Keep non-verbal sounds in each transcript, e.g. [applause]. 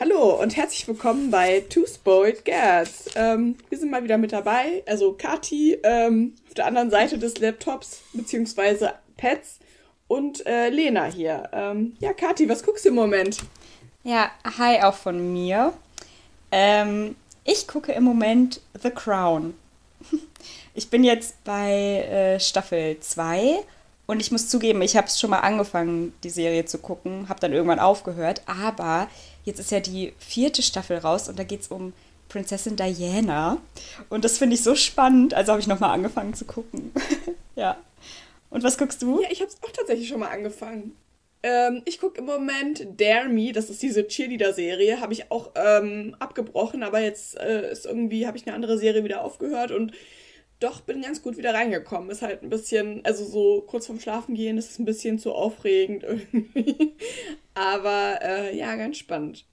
Hallo und herzlich willkommen bei Two Spoiled Girls. Ähm, wir sind mal wieder mit dabei, also Kati ähm, auf der anderen Seite des Laptops beziehungsweise Pads und äh, Lena hier. Ähm, ja, Kati, was guckst du im Moment? Ja, hi auch von mir. Ähm, ich gucke im Moment The Crown. [laughs] Ich bin jetzt bei äh, Staffel 2 und ich muss zugeben, ich habe es schon mal angefangen, die Serie zu gucken, habe dann irgendwann aufgehört, aber jetzt ist ja die vierte Staffel raus und da geht es um Prinzessin Diana und das finde ich so spannend, also habe ich nochmal angefangen zu gucken. [laughs] ja. Und was guckst du? Ja, ich habe es auch tatsächlich schon mal angefangen. Ähm, ich gucke im Moment Dare Me, das ist diese Cheerleader-Serie, habe ich auch ähm, abgebrochen, aber jetzt äh, ist irgendwie, habe ich eine andere Serie wieder aufgehört und doch bin ganz gut wieder reingekommen. Ist halt ein bisschen, also so kurz vorm Schlafen gehen, ist es ein bisschen zu aufregend [laughs] irgendwie. aber äh, ja, ganz spannend.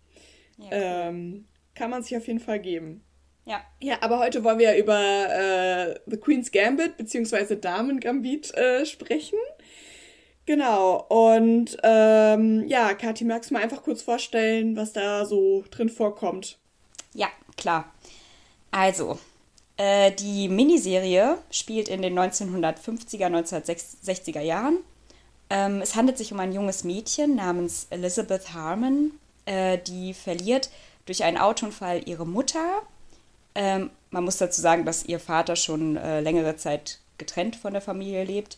Ja, cool. ähm, kann man sich auf jeden Fall geben. Ja. Ja, aber heute wollen wir ja über äh, The Queen's Gambit bzw. Damen Gambit äh, sprechen. Genau, und ähm, ja, Kathi, magst du mal einfach kurz vorstellen, was da so drin vorkommt? Ja, klar. Also, äh, die Miniserie spielt in den 1950er, 1960er Jahren. Ähm, es handelt sich um ein junges Mädchen namens Elizabeth Harmon, äh, die verliert durch einen Autounfall ihre Mutter. Ähm, man muss dazu sagen, dass ihr Vater schon äh, längere Zeit getrennt von der Familie lebt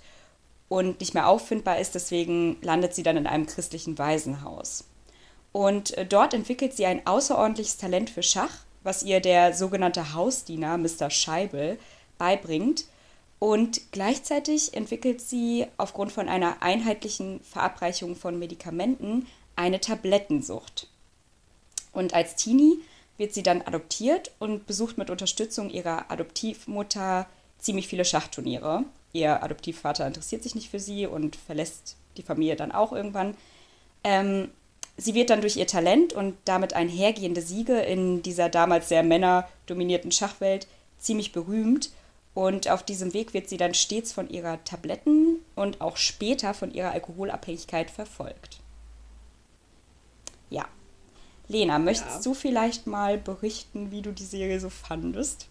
und nicht mehr auffindbar ist. Deswegen landet sie dann in einem christlichen Waisenhaus. Und äh, dort entwickelt sie ein außerordentliches Talent für Schach was ihr der sogenannte Hausdiener Mr. Scheibel beibringt. Und gleichzeitig entwickelt sie aufgrund von einer einheitlichen Verabreichung von Medikamenten eine Tablettensucht. Und als Teenie wird sie dann adoptiert und besucht mit Unterstützung ihrer Adoptivmutter ziemlich viele Schachturniere. Ihr Adoptivvater interessiert sich nicht für sie und verlässt die Familie dann auch irgendwann. Ähm, Sie wird dann durch ihr Talent und damit einhergehende Siege in dieser damals sehr männerdominierten Schachwelt ziemlich berühmt. Und auf diesem Weg wird sie dann stets von ihrer Tabletten und auch später von ihrer Alkoholabhängigkeit verfolgt. Ja. Lena, möchtest ja. du vielleicht mal berichten, wie du die Serie so fandest?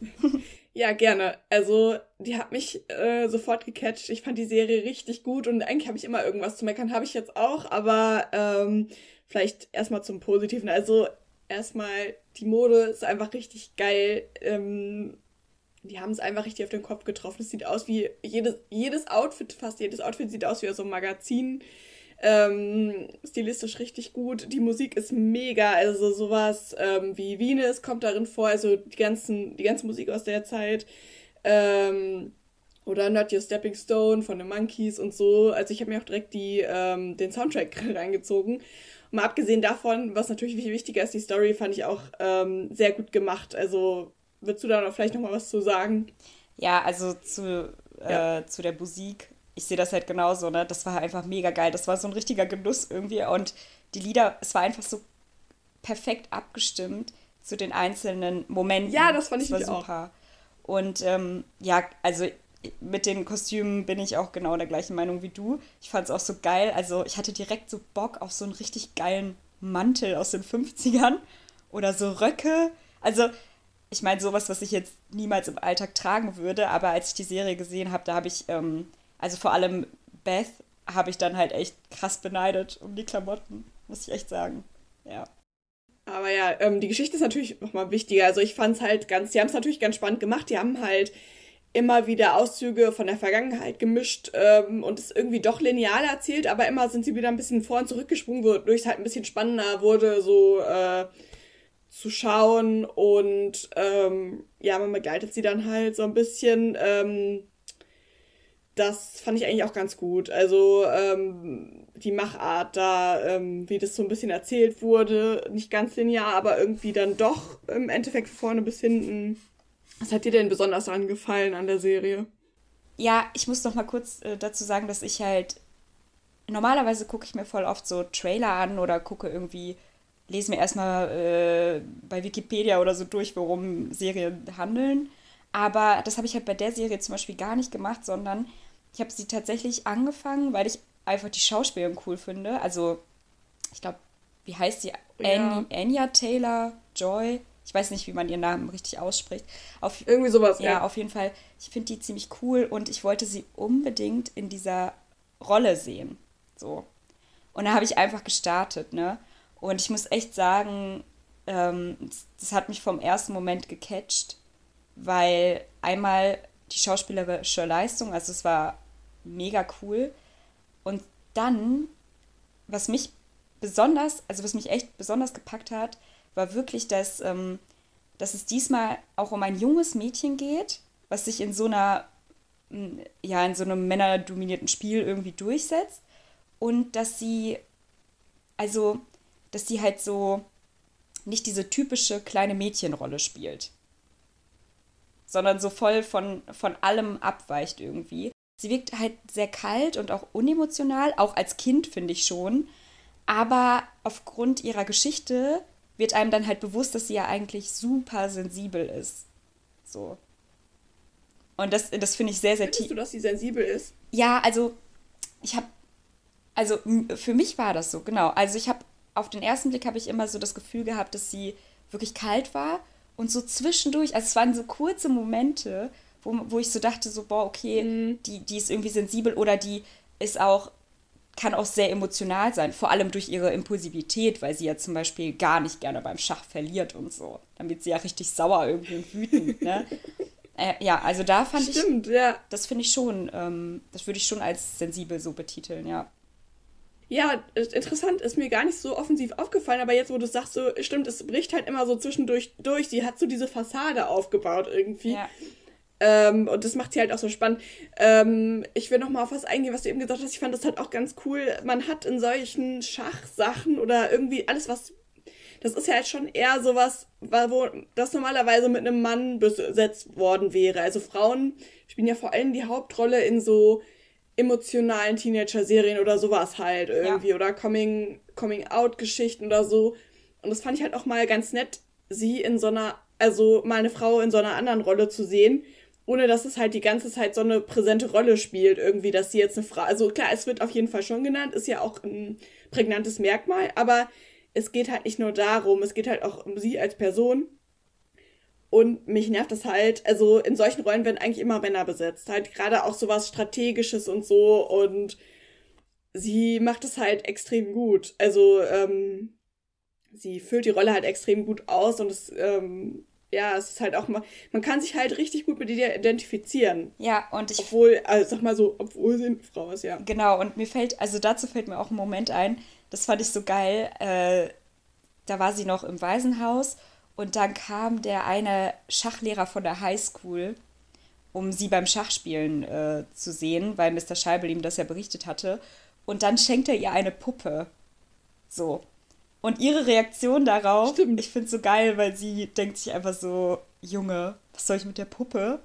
[laughs] Ja, gerne. Also, die hat mich äh, sofort gecatcht. Ich fand die Serie richtig gut und eigentlich habe ich immer irgendwas zu meckern. Habe ich jetzt auch, aber ähm, vielleicht erstmal zum Positiven. Also, erstmal, die Mode ist einfach richtig geil. Ähm, die haben es einfach richtig auf den Kopf getroffen. Es sieht aus wie jedes, jedes Outfit, fast jedes Outfit sieht aus wie so ein Magazin. Ähm, stilistisch richtig gut. Die Musik ist mega. Also sowas ähm, wie Venus kommt darin vor. Also die, ganzen, die ganze Musik aus der Zeit. Ähm, oder Not Your Stepping Stone von den Monkeys und so. Also ich habe mir auch direkt die, ähm, den Soundtrack [laughs] reingezogen. mal abgesehen davon, was natürlich viel wichtiger ist, die Story fand ich auch ähm, sehr gut gemacht. Also würdest du da noch vielleicht noch mal was zu sagen? Ja, also zu, äh, ja. zu der Musik ich sehe das halt genauso, ne? Das war einfach mega geil. Das war so ein richtiger Genuss irgendwie. Und die Lieder, es war einfach so perfekt abgestimmt zu den einzelnen Momenten. Ja, das fand ich das war super. Auch. Und ähm, ja, also mit den Kostümen bin ich auch genau der gleichen Meinung wie du. Ich fand es auch so geil. Also ich hatte direkt so Bock auf so einen richtig geilen Mantel aus den 50ern oder so Röcke. Also ich meine, sowas, was ich jetzt niemals im Alltag tragen würde, aber als ich die Serie gesehen habe, da habe ich ähm, also vor allem Beth habe ich dann halt echt krass beneidet um die Klamotten, muss ich echt sagen. Ja. Aber ja, ähm, die Geschichte ist natürlich nochmal wichtiger. Also ich fand es halt ganz, die haben es natürlich ganz spannend gemacht. Die haben halt immer wieder Auszüge von der Vergangenheit gemischt ähm, und es irgendwie doch lineal erzählt, aber immer sind sie wieder ein bisschen vor und zurückgesprungen, wodurch es halt ein bisschen spannender wurde, so äh, zu schauen und ähm, ja, man begleitet sie dann halt so ein bisschen. Ähm, das fand ich eigentlich auch ganz gut. Also ähm, die Machart da, ähm, wie das so ein bisschen erzählt wurde, nicht ganz linear, aber irgendwie dann doch im Endeffekt vorne bis hinten. Was hat dir denn besonders angefallen an der Serie? Ja, ich muss noch mal kurz äh, dazu sagen, dass ich halt normalerweise gucke ich mir voll oft so Trailer an oder gucke irgendwie, lese mir erstmal äh, bei Wikipedia oder so durch, worum Serien handeln. Aber das habe ich halt bei der Serie zum Beispiel gar nicht gemacht, sondern ich habe sie tatsächlich angefangen, weil ich einfach die Schauspielerin cool finde. Also, ich glaube, wie heißt sie? Ja. Anya Taylor Joy. Ich weiß nicht, wie man ihren Namen richtig ausspricht. Auf, Irgendwie sowas, ja. Ja, auf jeden Fall. Ich finde die ziemlich cool und ich wollte sie unbedingt in dieser Rolle sehen. So. Und da habe ich einfach gestartet, ne? Und ich muss echt sagen, ähm, das hat mich vom ersten Moment gecatcht, weil einmal die schauspielerische Leistung, also es war mega cool. Und dann, was mich besonders, also was mich echt besonders gepackt hat, war wirklich, dass, ähm, dass es diesmal auch um ein junges Mädchen geht, was sich in so einer, ja, in so einem männerdominierten Spiel irgendwie durchsetzt. Und dass sie, also, dass sie halt so nicht diese typische kleine Mädchenrolle spielt, sondern so voll von, von allem abweicht irgendwie. Sie wirkt halt sehr kalt und auch unemotional, auch als Kind finde ich schon. Aber aufgrund ihrer Geschichte wird einem dann halt bewusst, dass sie ja eigentlich super sensibel ist. So. Und das, das finde ich sehr, sehr tief. du, dass sie sensibel ist? Ja, also ich habe, also für mich war das so, genau. Also ich habe, auf den ersten Blick habe ich immer so das Gefühl gehabt, dass sie wirklich kalt war und so zwischendurch, also es waren so kurze Momente, wo, wo ich so dachte, so, boah, okay, mhm. die, die ist irgendwie sensibel oder die ist auch, kann auch sehr emotional sein, vor allem durch ihre Impulsivität, weil sie ja zum Beispiel gar nicht gerne beim Schach verliert und so. Dann wird sie ja richtig sauer irgendwie und wütend, ne? [laughs] äh, ja, also da fand Stimmt, ich. Ja. Das finde ich schon, ähm, das würde ich schon als sensibel so betiteln, ja. Ja, interessant, ist mir gar nicht so offensiv aufgefallen, aber jetzt, wo du sagst, so, stimmt, es bricht halt immer so zwischendurch durch. Sie hat so diese Fassade aufgebaut irgendwie. Ja. Ähm, und das macht sie halt auch so spannend. Ähm, ich will noch mal auf was eingehen, was du eben gesagt hast. Ich fand das halt auch ganz cool. Man hat in solchen Schachsachen oder irgendwie alles, was. Das ist ja halt schon eher sowas, wo das normalerweise mit einem Mann besetzt worden wäre. Also Frauen spielen ja vor allem die Hauptrolle in so emotionalen Teenager-Serien oder sowas halt irgendwie. Ja. Oder Coming, Coming-out-Geschichten oder so. Und das fand ich halt auch mal ganz nett, sie in so einer, also mal eine Frau in so einer anderen Rolle zu sehen ohne dass es halt die ganze Zeit so eine präsente Rolle spielt, irgendwie, dass sie jetzt eine Frau, also klar, es wird auf jeden Fall schon genannt, ist ja auch ein prägnantes Merkmal, aber es geht halt nicht nur darum, es geht halt auch um sie als Person. Und mich nervt das halt, also in solchen Rollen werden eigentlich immer Männer besetzt, halt gerade auch sowas Strategisches und so und sie macht es halt extrem gut. Also, ähm, sie füllt die Rolle halt extrem gut aus und es ähm, ja, es ist halt auch mal, man kann sich halt richtig gut mit ihr identifizieren. Ja, und ich. Obwohl, also sag mal so, obwohl sie eine Frau ist, ja. Genau, und mir fällt, also dazu fällt mir auch ein Moment ein, das fand ich so geil. Äh, da war sie noch im Waisenhaus und dann kam der eine Schachlehrer von der Highschool, um sie beim Schachspielen äh, zu sehen, weil Mr. Scheibel ihm das ja berichtet hatte. Und dann schenkt er ihr eine Puppe. So. Und ihre Reaktion darauf, Stimmt. ich finde es so geil, weil sie denkt sich einfach so, Junge, was soll ich mit der Puppe?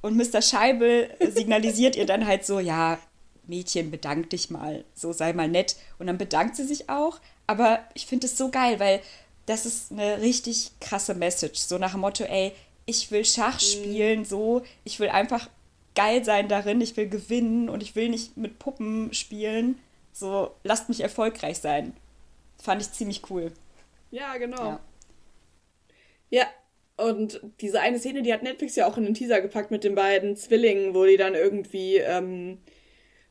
Und Mr. Scheibel signalisiert ihr dann halt so, ja, Mädchen, bedank dich mal, so sei mal nett. Und dann bedankt sie sich auch. Aber ich finde es so geil, weil das ist eine richtig krasse Message. So nach dem Motto, ey, ich will Schach mhm. spielen, so, ich will einfach geil sein darin, ich will gewinnen und ich will nicht mit Puppen spielen. So, lasst mich erfolgreich sein. Fand ich ziemlich cool. Ja, genau. Ja. ja. Und diese eine Szene, die hat Netflix ja auch in den Teaser gepackt mit den beiden Zwillingen, wo die dann irgendwie ähm,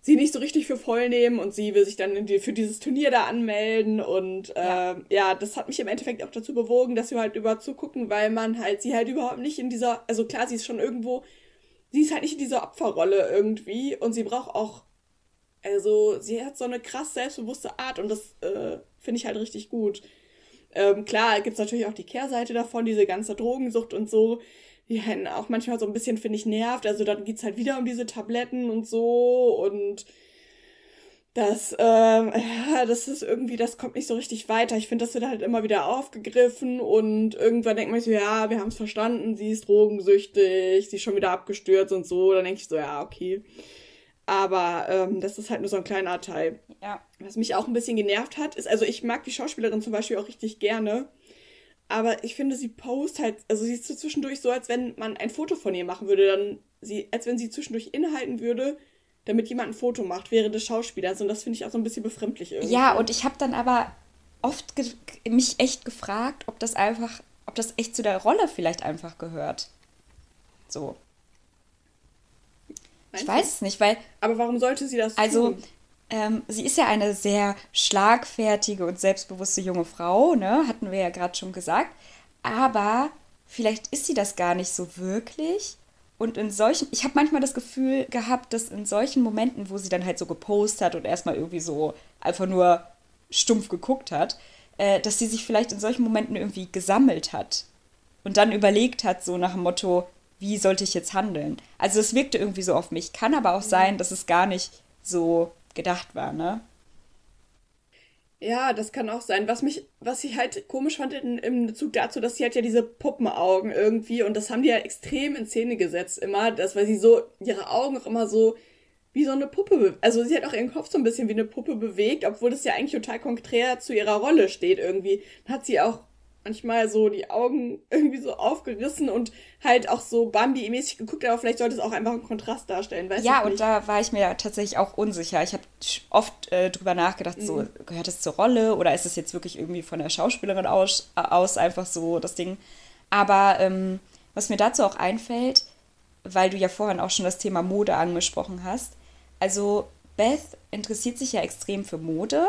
sie nicht so richtig für voll nehmen und sie will sich dann die, für dieses Turnier da anmelden. Und äh, ja. ja. das hat mich im Endeffekt auch dazu bewogen, dass wir halt über zugucken, weil man halt sie halt überhaupt nicht in dieser, also klar, sie ist schon irgendwo, sie ist halt nicht in dieser Opferrolle irgendwie und sie braucht auch, also sie hat so eine krass selbstbewusste Art und das äh, Finde ich halt richtig gut. Ähm, klar, gibt es natürlich auch die Kehrseite davon, diese ganze Drogensucht und so, die einen auch manchmal so ein bisschen, finde ich, nervt. Also dann geht es halt wieder um diese Tabletten und so und das, ähm, [laughs] ja, das ist irgendwie, das kommt nicht so richtig weiter. Ich finde, das wird halt immer wieder aufgegriffen und irgendwann denkt man so, ja, wir haben es verstanden, sie ist drogensüchtig, sie ist schon wieder abgestürzt und so. Dann denke ich so, ja, okay. Aber ähm, das ist halt nur so ein kleiner Teil. Ja. Was mich auch ein bisschen genervt hat, ist, also ich mag die Schauspielerin zum Beispiel auch richtig gerne. Aber ich finde, sie post halt, also sie ist so zwischendurch so, als wenn man ein Foto von ihr machen würde, dann sie, als wenn sie zwischendurch inhalten würde, damit jemand ein Foto macht während des Schauspielers. Und das finde ich auch so ein bisschen befremdlich irgendwie. Ja, und ich habe dann aber oft mich echt gefragt, ob das einfach, ob das echt zu der Rolle vielleicht einfach gehört. So. Meinst ich weiß es nicht, weil. Aber warum sollte sie das also, tun? Ähm, sie ist ja eine sehr schlagfertige und selbstbewusste junge Frau, ne? Hatten wir ja gerade schon gesagt. Aber vielleicht ist sie das gar nicht so wirklich. Und in solchen, ich habe manchmal das Gefühl gehabt, dass in solchen Momenten, wo sie dann halt so gepostet hat und erstmal irgendwie so einfach nur stumpf geguckt hat, äh, dass sie sich vielleicht in solchen Momenten irgendwie gesammelt hat und dann überlegt hat, so nach dem Motto, wie sollte ich jetzt handeln? Also es wirkte irgendwie so auf mich. Kann aber auch sein, dass es gar nicht so gedacht war, ne? Ja, das kann auch sein. Was mich, was ich halt komisch fand in, im Bezug dazu, dass sie hat ja diese Puppenaugen irgendwie und das haben die ja extrem in Szene gesetzt immer, dass weil sie so ihre Augen auch immer so wie so eine Puppe, also sie hat auch ihren Kopf so ein bisschen wie eine Puppe bewegt, obwohl das ja eigentlich total konträr zu ihrer Rolle steht irgendwie. Hat sie auch manchmal so die Augen [laughs] irgendwie so aufgerissen und halt auch so Bambi-mäßig geguckt, aber vielleicht sollte es auch einfach einen Kontrast darstellen, weißt Ja, und da war ich mir tatsächlich auch unsicher. Ich habe oft äh, drüber nachgedacht, mhm. so gehört es zur Rolle oder ist es jetzt wirklich irgendwie von der Schauspielerin aus, aus einfach so das Ding. Aber ähm, was mir dazu auch einfällt, weil du ja vorhin auch schon das Thema Mode angesprochen hast, also Beth interessiert sich ja extrem für Mode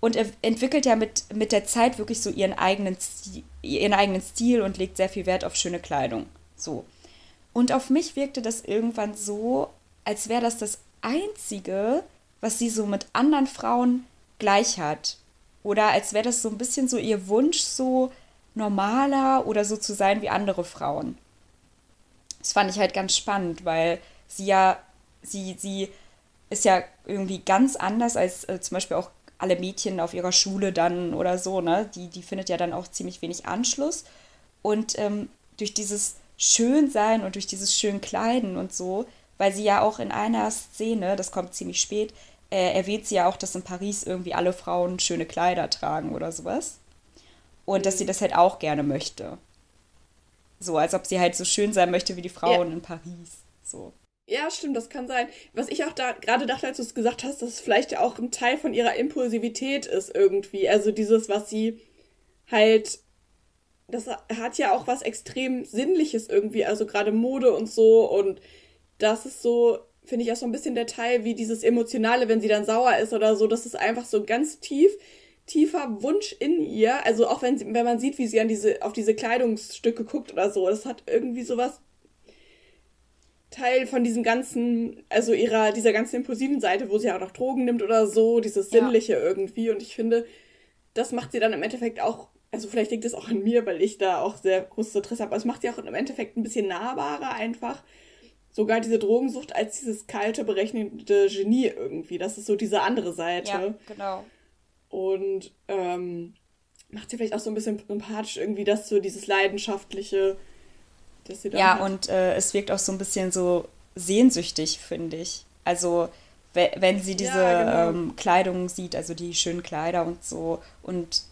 und entwickelt ja mit, mit der Zeit wirklich so ihren eigenen, Stil, ihren eigenen Stil und legt sehr viel Wert auf schöne Kleidung. So. Und auf mich wirkte das irgendwann so, als wäre das das Einzige, was sie so mit anderen Frauen gleich hat. Oder als wäre das so ein bisschen so ihr Wunsch, so normaler oder so zu sein wie andere Frauen. Das fand ich halt ganz spannend, weil sie ja, sie, sie ist ja irgendwie ganz anders als äh, zum Beispiel auch alle Mädchen auf ihrer Schule dann oder so, ne? Die, die findet ja dann auch ziemlich wenig Anschluss. Und ähm, durch dieses Schönsein und durch dieses schön Kleiden und so, weil sie ja auch in einer Szene, das kommt ziemlich spät, äh, erwähnt sie ja auch, dass in Paris irgendwie alle Frauen schöne Kleider tragen oder sowas. Und dass sie das halt auch gerne möchte. So, als ob sie halt so schön sein möchte wie die Frauen ja. in Paris. So. Ja, stimmt, das kann sein. Was ich auch da gerade dachte, als du es gesagt hast, dass es vielleicht auch ein Teil von ihrer Impulsivität ist irgendwie. Also dieses, was sie halt. Das hat ja auch was extrem Sinnliches irgendwie, also gerade Mode und so. Und das ist so, finde ich auch so ein bisschen der Teil, wie dieses Emotionale, wenn sie dann sauer ist oder so. Das ist einfach so ganz tief, tiefer Wunsch in ihr. Also auch wenn, sie, wenn man sieht, wie sie an diese, auf diese Kleidungsstücke guckt oder so. Das hat irgendwie sowas Teil von diesem ganzen, also ihrer, dieser ganzen impulsiven Seite, wo sie auch noch Drogen nimmt oder so, dieses Sinnliche ja. irgendwie. Und ich finde, das macht sie dann im Endeffekt auch, also vielleicht liegt es auch an mir, weil ich da auch sehr großes Interesse habe, aber es macht sie auch im Endeffekt ein bisschen nahbarer einfach. Sogar diese Drogensucht als dieses kalte, berechnende Genie irgendwie. Das ist so diese andere Seite. Ja, genau. Und ähm, macht sie vielleicht auch so ein bisschen sympathisch irgendwie, dass so dieses leidenschaftliche ja, hat. und äh, es wirkt auch so ein bisschen so sehnsüchtig, finde ich. Also, wenn sie diese ja, genau. ähm, Kleidung sieht, also die schönen Kleider und so. Und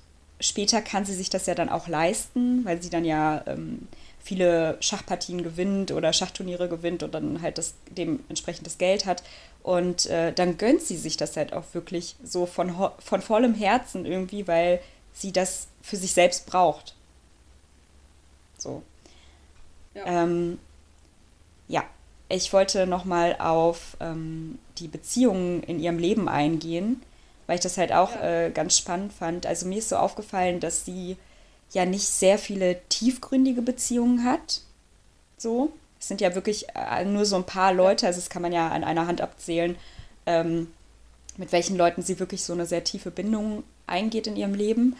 später kann sie sich das ja dann auch leisten, weil sie dann ja ähm, viele Schachpartien gewinnt oder Schachturniere gewinnt und dann halt das dementsprechend das Geld hat. Und äh, dann gönnt sie sich das halt auch wirklich so von, von vollem Herzen irgendwie, weil sie das für sich selbst braucht. So. Ja, ähm, ja. ich wollte nochmal auf ähm, die Beziehungen in ihrem Leben eingehen, weil ich das halt auch ja. äh, ganz spannend fand. Also mir ist so aufgefallen, dass sie ja nicht sehr viele tiefgründige Beziehungen hat. So. Es sind ja wirklich äh, nur so ein paar Leute, also das kann man ja an einer Hand abzählen, ähm, mit welchen Leuten sie wirklich so eine sehr tiefe Bindung eingeht in ihrem Leben.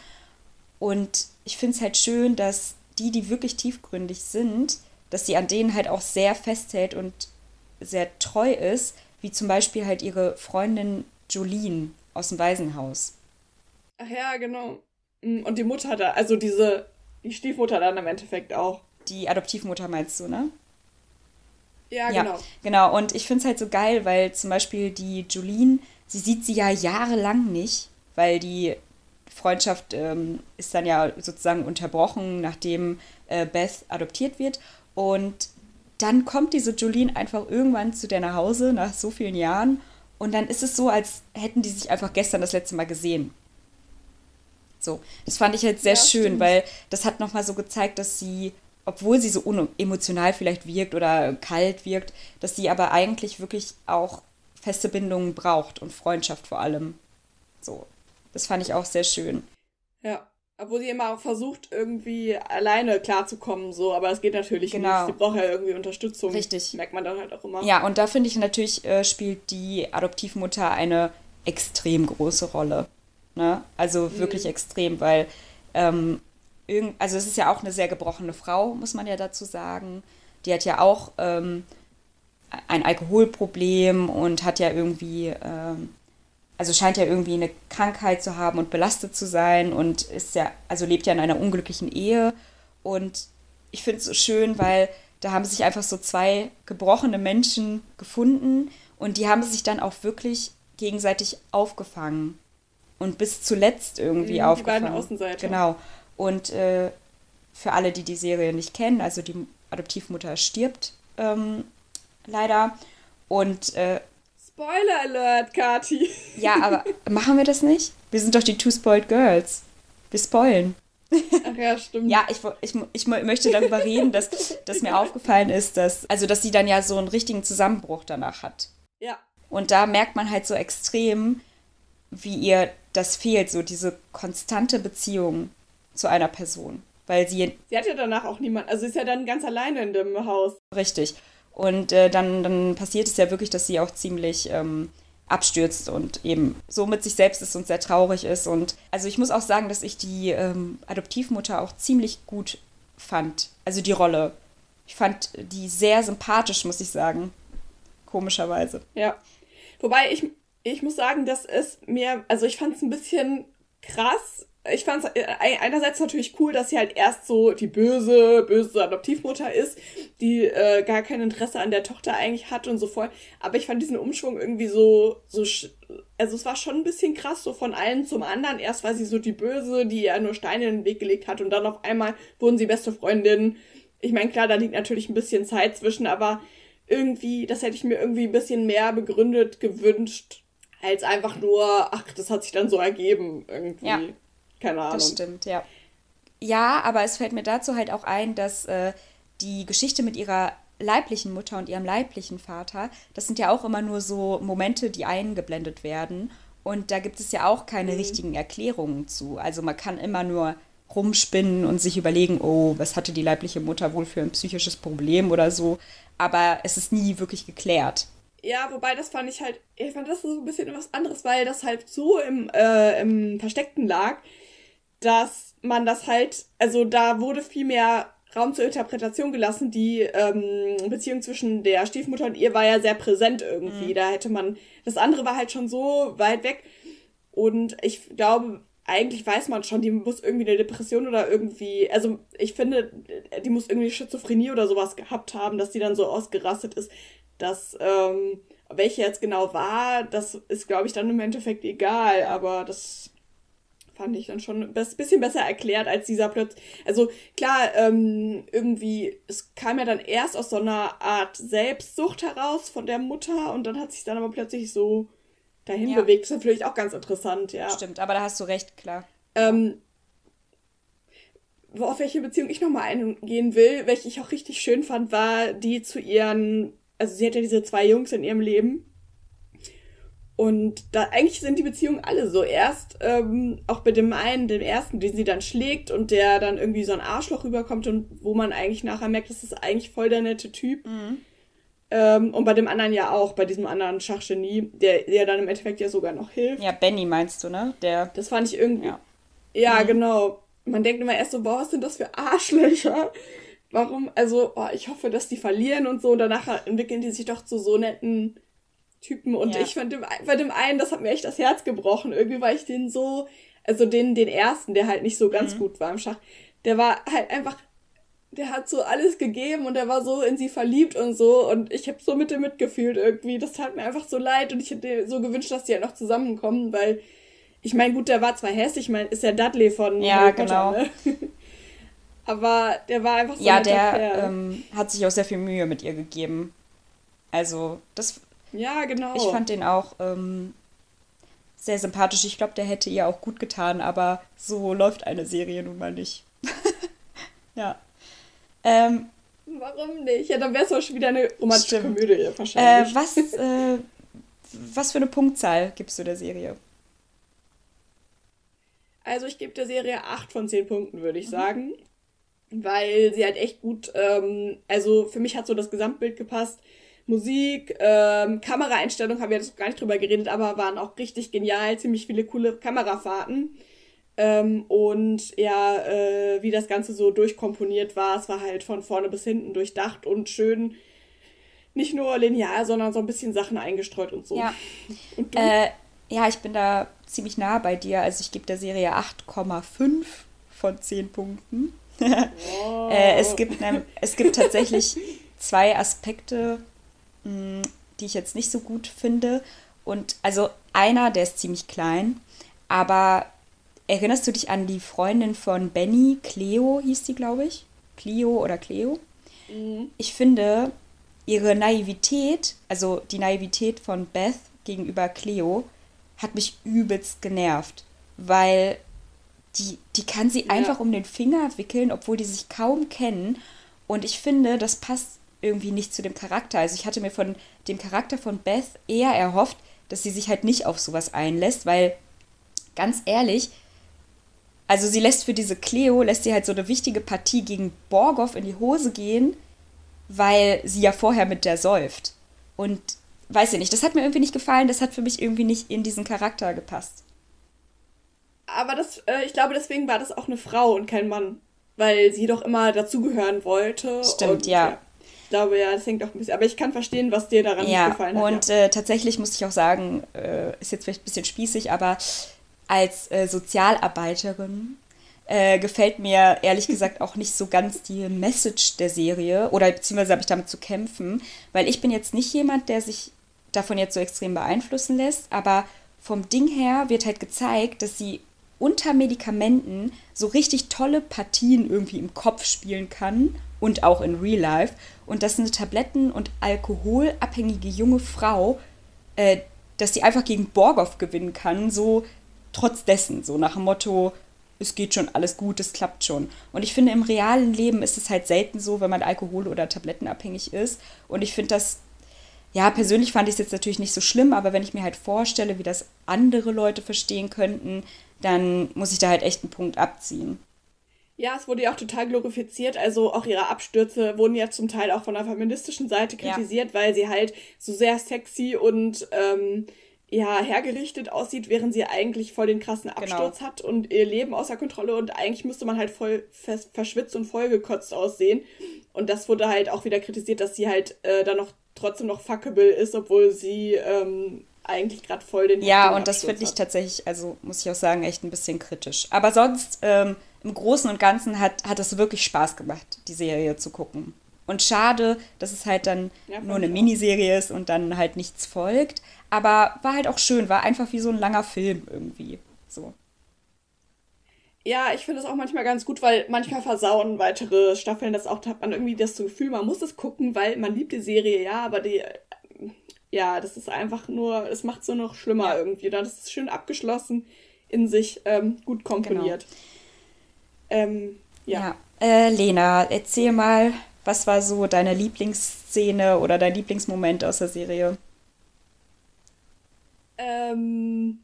Und ich finde es halt schön, dass die, die wirklich tiefgründig sind, dass sie an denen halt auch sehr festhält und sehr treu ist, wie zum Beispiel halt ihre Freundin Jolene aus dem Waisenhaus. Ach ja, genau. Mm, und die Mutter da, also diese, die Stiefmutter dann im Endeffekt auch. Die Adoptivmutter meinst du, ne? Ja, ja genau. Genau, und ich finde es halt so geil, weil zum Beispiel die Jolene, sie sieht sie ja jahrelang nicht, weil die Freundschaft ähm, ist dann ja sozusagen unterbrochen, nachdem äh, Beth adoptiert wird. Und dann kommt diese Jolene einfach irgendwann zu der nach Hause nach so vielen Jahren und dann ist es so, als hätten die sich einfach gestern das letzte Mal gesehen. So, das fand ich halt sehr ja, schön, stimmt. weil das hat nochmal so gezeigt, dass sie, obwohl sie so emotional vielleicht wirkt oder kalt wirkt, dass sie aber eigentlich wirklich auch feste Bindungen braucht und Freundschaft vor allem. So, das fand ich auch sehr schön. Ja, obwohl sie immer auch versucht, irgendwie alleine klarzukommen, so, aber es geht natürlich genau. nicht. Sie braucht ja irgendwie Unterstützung. Richtig. Merkt man dann halt auch immer. Ja, und da finde ich natürlich, äh, spielt die Adoptivmutter eine extrem große Rolle. Ne? Also mhm. wirklich extrem, weil ähm, irgend, also es ist ja auch eine sehr gebrochene Frau, muss man ja dazu sagen. Die hat ja auch ähm, ein Alkoholproblem und hat ja irgendwie, ähm, also scheint ja irgendwie eine Krankheit zu haben und belastet zu sein und ist ja, also lebt ja in einer unglücklichen Ehe. Und ich finde es so schön, weil da haben sich einfach so zwei gebrochene Menschen gefunden und die haben sich dann auch wirklich gegenseitig aufgefangen und bis zuletzt irgendwie mhm, aufgefangen. Die beiden Außenseiter. Genau. Und äh, für alle, die die Serie nicht kennen, also die Adoptivmutter stirbt ähm, leider. Und äh, Spoiler Alert, Kati. [laughs] Ja, aber machen wir das nicht? Wir sind doch die Two Spoiled Girls. Wir spoilen. Ach ja, stimmt. ja, ich, ich, ich möchte darüber reden, dass, dass mir aufgefallen ist, dass, also dass sie dann ja so einen richtigen Zusammenbruch danach hat. Ja. Und da merkt man halt so extrem, wie ihr das fehlt, so diese konstante Beziehung zu einer Person. Weil sie. Sie hat ja danach auch niemand, also ist ja dann ganz alleine in dem Haus. Richtig. Und äh, dann, dann passiert es ja wirklich, dass sie auch ziemlich ähm, abstürzt und eben so mit sich selbst ist und sehr traurig ist. Und also ich muss auch sagen, dass ich die ähm, Adoptivmutter auch ziemlich gut fand. Also die Rolle. Ich fand die sehr sympathisch, muss ich sagen. Komischerweise. Ja. Wobei ich, ich muss sagen, das ist mir, also ich fand es ein bisschen krass. Ich fand es äh, einerseits natürlich cool, dass sie halt erst so die böse, böse Adoptivmutter ist, die äh, gar kein Interesse an der Tochter eigentlich hat und so voll. Aber ich fand diesen Umschwung irgendwie so, so, also es war schon ein bisschen krass, so von einem zum anderen. Erst war sie so die Böse, die ja nur Steine in den Weg gelegt hat und dann auf einmal wurden sie beste Freundinnen. Ich meine, klar, da liegt natürlich ein bisschen Zeit zwischen, aber irgendwie, das hätte ich mir irgendwie ein bisschen mehr begründet gewünscht, als einfach nur, ach, das hat sich dann so ergeben irgendwie. Ja, Keine Ahnung. Das stimmt, ja. Ja, aber es fällt mir dazu halt auch ein, dass äh, die Geschichte mit ihrer leiblichen Mutter und ihrem leiblichen Vater, das sind ja auch immer nur so Momente, die eingeblendet werden. Und da gibt es ja auch keine mhm. richtigen Erklärungen zu. Also man kann immer nur rumspinnen und sich überlegen, oh, was hatte die leibliche Mutter wohl für ein psychisches Problem oder so. Aber es ist nie wirklich geklärt. Ja, wobei das fand ich halt, ich fand das so ein bisschen was anderes, weil das halt so im, äh, im Versteckten lag, dass man das halt, also da wurde viel mehr Raum zur Interpretation gelassen. Die ähm, Beziehung zwischen der Stiefmutter und ihr war ja sehr präsent irgendwie. Mhm. Da hätte man, das andere war halt schon so weit weg. Und ich glaube, eigentlich weiß man schon, die muss irgendwie eine Depression oder irgendwie, also ich finde, die muss irgendwie Schizophrenie oder sowas gehabt haben, dass die dann so ausgerastet ist. dass ähm, welche jetzt genau war, das ist, glaube ich, dann im Endeffekt egal, aber das fand ich dann schon ein bisschen besser erklärt als dieser plötzlich. Also klar, ähm, irgendwie, es kam ja dann erst aus so einer Art Selbstsucht heraus von der Mutter und dann hat sich dann aber plötzlich so dahin ja. bewegt. Das ist natürlich auch ganz interessant, ja. Stimmt, aber da hast du recht, klar. Ähm, auf welche Beziehung ich nochmal eingehen will, welche ich auch richtig schön fand, war die zu ihren, also sie hat ja diese zwei Jungs in ihrem Leben. Und da eigentlich sind die Beziehungen alle so. Erst ähm, auch bei dem einen, dem ersten, den sie dann schlägt und der dann irgendwie so ein Arschloch rüberkommt und wo man eigentlich nachher merkt, das ist eigentlich voll der nette Typ. Mhm. Ähm, und bei dem anderen ja auch, bei diesem anderen Schachgenie, der, der dann im Endeffekt ja sogar noch hilft. Ja, Benny meinst du, ne? Der. Das fand ich irgendwie. Ja, ja mhm. genau. Man denkt immer erst so, boah, was sind das für Arschlöcher? Warum? Also, oh, ich hoffe, dass die verlieren und so. Und danach entwickeln die sich doch zu so netten Typen. Und ja. ich fand dem, bei dem einen, das hat mir echt das Herz gebrochen. Irgendwie war ich den so, also den, den ersten, der halt nicht so ganz mhm. gut war im Schach, der war halt einfach der hat so alles gegeben und er war so in sie verliebt und so und ich habe so mit ihm mitgefühlt irgendwie. Das tat mir einfach so leid und ich hätte so gewünscht, dass die halt noch zusammenkommen, weil ich meine, gut, der war zwar hässlich, ich meine, ist ja Dudley von Ja, Harry genau. ne? [laughs] Aber der war einfach so Ja, der ähm, hat sich auch sehr viel Mühe mit ihr gegeben. Also, das Ja, genau. Ich fand den auch ähm, sehr sympathisch. Ich glaube, der hätte ihr auch gut getan, aber so läuft eine Serie nun mal nicht. [laughs] ja. Ähm, Warum nicht? Ja, dann wäre es auch schon wieder eine romantische stimmt. Komödie wahrscheinlich. Äh, was, äh, was für eine Punktzahl gibst du der Serie? Also ich gebe der Serie 8 von 10 Punkten, würde ich mhm. sagen. Weil sie halt echt gut, ähm, also für mich hat so das Gesamtbild gepasst. Musik, ähm, Kameraeinstellung, haben wir jetzt gar nicht drüber geredet, aber waren auch richtig genial, ziemlich viele coole Kamerafahrten. Ähm, und ja, äh, wie das Ganze so durchkomponiert war, es war halt von vorne bis hinten durchdacht und schön, nicht nur linear, sondern so ein bisschen Sachen eingestreut und so. Ja, und? Äh, ja ich bin da ziemlich nah bei dir. Also ich gebe der Serie 8,5 von 10 Punkten. oh. [laughs] äh, es, gibt, ne, es gibt tatsächlich [laughs] zwei Aspekte, mh, die ich jetzt nicht so gut finde. Und also einer, der ist ziemlich klein, aber erinnerst du dich an die Freundin von Benny, Cleo hieß die, glaube ich? Clio oder Cleo? Mhm. Ich finde, ihre Naivität, also die Naivität von Beth gegenüber Cleo, hat mich übelst genervt, weil die, die kann sie ja. einfach um den Finger wickeln, obwohl die sich kaum kennen. Und ich finde, das passt irgendwie nicht zu dem Charakter. Also ich hatte mir von dem Charakter von Beth eher erhofft, dass sie sich halt nicht auf sowas einlässt, weil ganz ehrlich, also sie lässt für diese Cleo, lässt sie halt so eine wichtige Partie gegen Borgoff in die Hose gehen, weil sie ja vorher mit der säuft. Und weiß ich nicht, das hat mir irgendwie nicht gefallen, das hat für mich irgendwie nicht in diesen Charakter gepasst. Aber das, äh, ich glaube, deswegen war das auch eine Frau und kein Mann. Weil sie doch immer dazugehören wollte. Stimmt, und, ja. ja. Ich glaube, ja, das hängt auch ein bisschen. Aber ich kann verstehen, was dir daran ja, nicht gefallen hat. Und ja. äh, tatsächlich muss ich auch sagen, äh, ist jetzt vielleicht ein bisschen spießig, aber als äh, Sozialarbeiterin äh, gefällt mir ehrlich gesagt auch nicht so ganz die Message der Serie oder beziehungsweise habe ich damit zu kämpfen, weil ich bin jetzt nicht jemand, der sich davon jetzt so extrem beeinflussen lässt, aber vom Ding her wird halt gezeigt, dass sie unter Medikamenten so richtig tolle Partien irgendwie im Kopf spielen kann und auch in Real Life und dass eine Tabletten- und alkoholabhängige junge Frau, äh, dass sie einfach gegen Borgoff gewinnen kann, so trotz dessen, so nach dem Motto, es geht schon alles gut, es klappt schon. Und ich finde, im realen Leben ist es halt selten so, wenn man Alkohol- oder Tablettenabhängig ist. Und ich finde das ja, persönlich fand ich es jetzt natürlich nicht so schlimm, aber wenn ich mir halt vorstelle, wie das andere Leute verstehen könnten, dann muss ich da halt echt einen Punkt abziehen. Ja, es wurde ja auch total glorifiziert. Also auch ihre Abstürze wurden ja zum Teil auch von der feministischen Seite kritisiert, ja. weil sie halt so sehr sexy und ähm, ja, hergerichtet aussieht, während sie eigentlich voll den krassen genau. Absturz genau. hat und ihr Leben außer Kontrolle und eigentlich müsste man halt voll verschwitzt und vollgekotzt aussehen. Und das wurde halt auch wieder kritisiert, dass sie halt äh, dann noch trotzdem noch fuckable ist, obwohl sie ähm, eigentlich gerade voll den. Ja, und das finde ich tatsächlich, also muss ich auch sagen, echt ein bisschen kritisch. Aber sonst, ähm, im Großen und Ganzen hat, hat es wirklich Spaß gemacht, die Serie zu gucken. Und schade, dass es halt dann ja, nur eine Miniserie ist und dann halt nichts folgt. Aber war halt auch schön, war einfach wie so ein langer Film irgendwie. So. Ja, ich finde das auch manchmal ganz gut, weil manchmal versauen weitere Staffeln das auch. Da hat man irgendwie das Gefühl, man muss es gucken, weil man liebt die Serie, ja, aber die. Ja, das ist einfach nur, es macht so noch schlimmer ja. irgendwie. Dann ist es schön abgeschlossen, in sich ähm, gut komponiert. Genau. Ähm, ja. ja. Äh, Lena, erzähl mal, was war so deine Lieblingsszene oder dein Lieblingsmoment aus der Serie? Ähm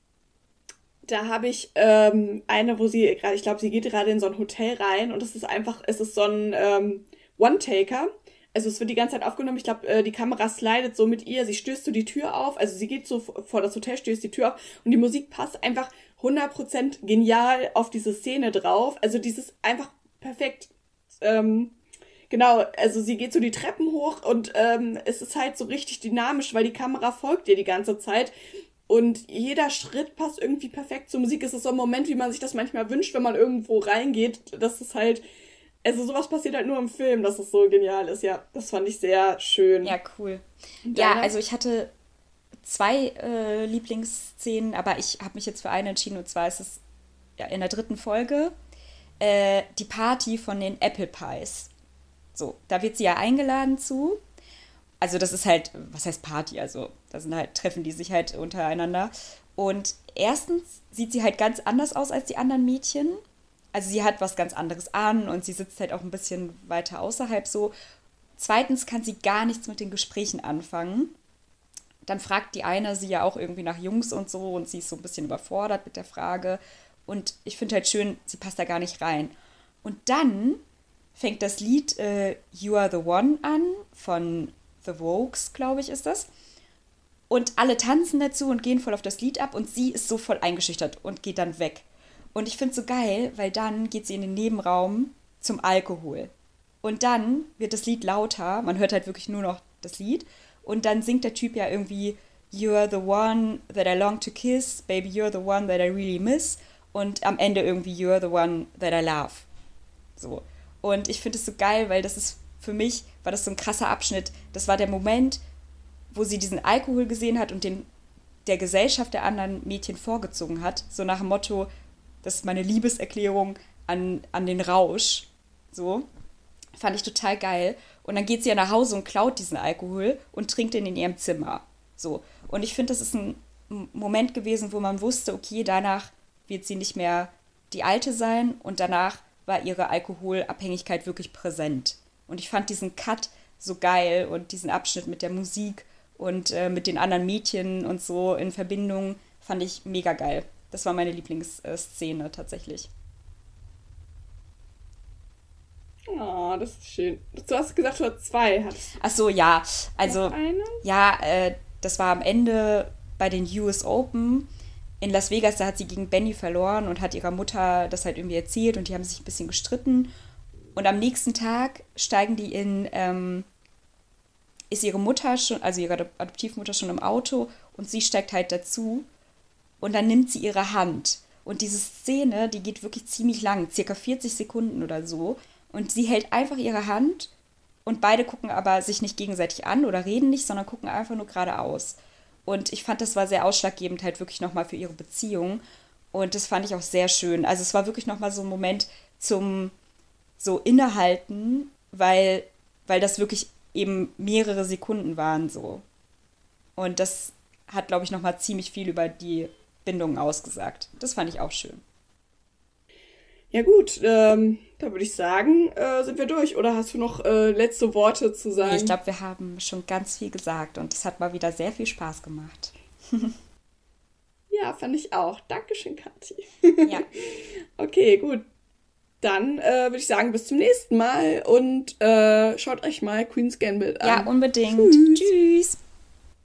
da habe ich ähm, eine, wo sie gerade, ich glaube, sie geht gerade in so ein Hotel rein und es ist einfach, es ist so ein ähm, One-Taker. Also es wird die ganze Zeit aufgenommen. Ich glaube, äh, die Kamera slidet so mit ihr. Sie stößt so die Tür auf. Also sie geht so vor das Hotel, stößt die Tür auf und die Musik passt einfach 100% genial auf diese Szene drauf. Also dieses einfach perfekt. Ähm, genau, also sie geht so die Treppen hoch und ähm, es ist halt so richtig dynamisch, weil die Kamera folgt ihr die ganze Zeit. Und jeder Schritt passt irgendwie perfekt zur Musik. Es ist so ein Moment, wie man sich das manchmal wünscht, wenn man irgendwo reingeht. Das ist halt, also sowas passiert halt nur im Film, dass es so genial ist. Ja, das fand ich sehr schön. Ja, cool. Ja, also ich hatte zwei äh, Lieblingsszenen, aber ich habe mich jetzt für eine entschieden. Und zwar ist es ja, in der dritten Folge äh, die Party von den Apple Pies. So, da wird sie ja eingeladen zu also das ist halt, was heißt Party? Also da sind halt, treffen die sich halt untereinander. Und erstens sieht sie halt ganz anders aus als die anderen Mädchen. Also sie hat was ganz anderes an und sie sitzt halt auch ein bisschen weiter außerhalb so. Zweitens kann sie gar nichts mit den Gesprächen anfangen. Dann fragt die eine sie ja auch irgendwie nach Jungs und so und sie ist so ein bisschen überfordert mit der Frage. Und ich finde halt schön, sie passt da gar nicht rein. Und dann fängt das Lied äh, You Are the One an von The Vokes, glaube ich, ist das. Und alle tanzen dazu und gehen voll auf das Lied ab und sie ist so voll eingeschüchtert und geht dann weg. Und ich finde es so geil, weil dann geht sie in den Nebenraum zum Alkohol. Und dann wird das Lied lauter, man hört halt wirklich nur noch das Lied. Und dann singt der Typ ja irgendwie You're the one that I long to kiss, baby, you're the one that I really miss. Und am Ende irgendwie You're the one that I love. So. Und ich finde es so geil, weil das ist für mich, war das so ein krasser Abschnitt. Das war der Moment, wo sie diesen Alkohol gesehen hat und den der Gesellschaft der anderen Mädchen vorgezogen hat. So nach dem Motto, das ist meine Liebeserklärung an, an den Rausch. So. Fand ich total geil. Und dann geht sie ja nach Hause und klaut diesen Alkohol und trinkt ihn in ihrem Zimmer. So. Und ich finde, das ist ein Moment gewesen, wo man wusste, okay, danach wird sie nicht mehr die Alte sein und danach war ihre Alkoholabhängigkeit wirklich präsent. Und ich fand diesen Cut so geil und diesen Abschnitt mit der Musik und äh, mit den anderen Mädchen und so in Verbindung fand ich mega geil. Das war meine Lieblingsszene tatsächlich. Oh, das ist schön. Du hast gesagt, du hast zwei. Ach so, ja. Also, ja, äh, das war am Ende bei den US Open in Las Vegas. Da hat sie gegen Benny verloren und hat ihrer Mutter das halt irgendwie erzählt und die haben sich ein bisschen gestritten. Und am nächsten Tag steigen die in, ähm, ist ihre Mutter schon, also ihre Adoptivmutter schon im Auto und sie steigt halt dazu und dann nimmt sie ihre Hand. Und diese Szene, die geht wirklich ziemlich lang, circa 40 Sekunden oder so. Und sie hält einfach ihre Hand und beide gucken aber sich nicht gegenseitig an oder reden nicht, sondern gucken einfach nur geradeaus. Und ich fand, das war sehr ausschlaggebend halt wirklich nochmal für ihre Beziehung. Und das fand ich auch sehr schön. Also es war wirklich nochmal so ein Moment zum so innehalten, weil, weil das wirklich eben mehrere Sekunden waren so. Und das hat, glaube ich, nochmal ziemlich viel über die Bindungen ausgesagt. Das fand ich auch schön. Ja gut, ähm, da würde ich sagen, äh, sind wir durch. Oder hast du noch äh, letzte Worte zu sagen? Ich glaube, wir haben schon ganz viel gesagt und es hat mal wieder sehr viel Spaß gemacht. [laughs] ja, fand ich auch. Dankeschön, Kathi. ja. [laughs] Okay, gut. Dann äh, würde ich sagen, bis zum nächsten Mal und äh, schaut euch mal Queen's Gambit an. Ja, unbedingt. Tschüss. Tschüss.